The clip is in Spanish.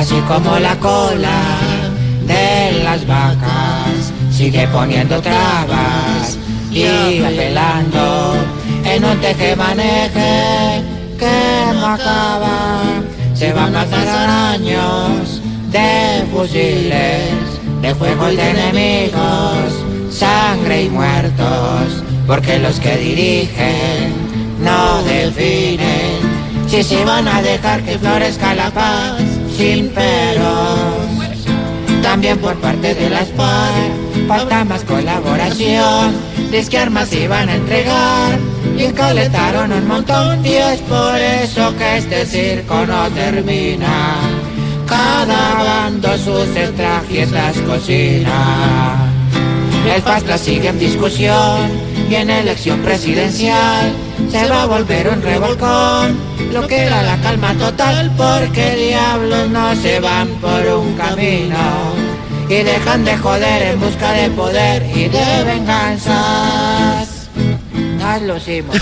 así como la cola de las vacas sigue poniendo trabas y apelando en un teje maneje que no acaba. Se van a pasar años de fusiles, de juegos de enemigos, sangre y muertos, porque los que dirigen no definen si se van a dejar que florezca la paz sin peros. También por parte de las FARC falta más colaboración. Dice que armas iban a entregar y encaletaron un montón. Y es por eso que este circo no termina. Cada bando sus estragias cocina. El FASTA sigue en discusión y en elección presidencial se va a volver un revolcón. Lo que era la calma total porque diablos no se van por un camino y dejan de joder en busca de poder y de venganzas. Nos lo hicimos.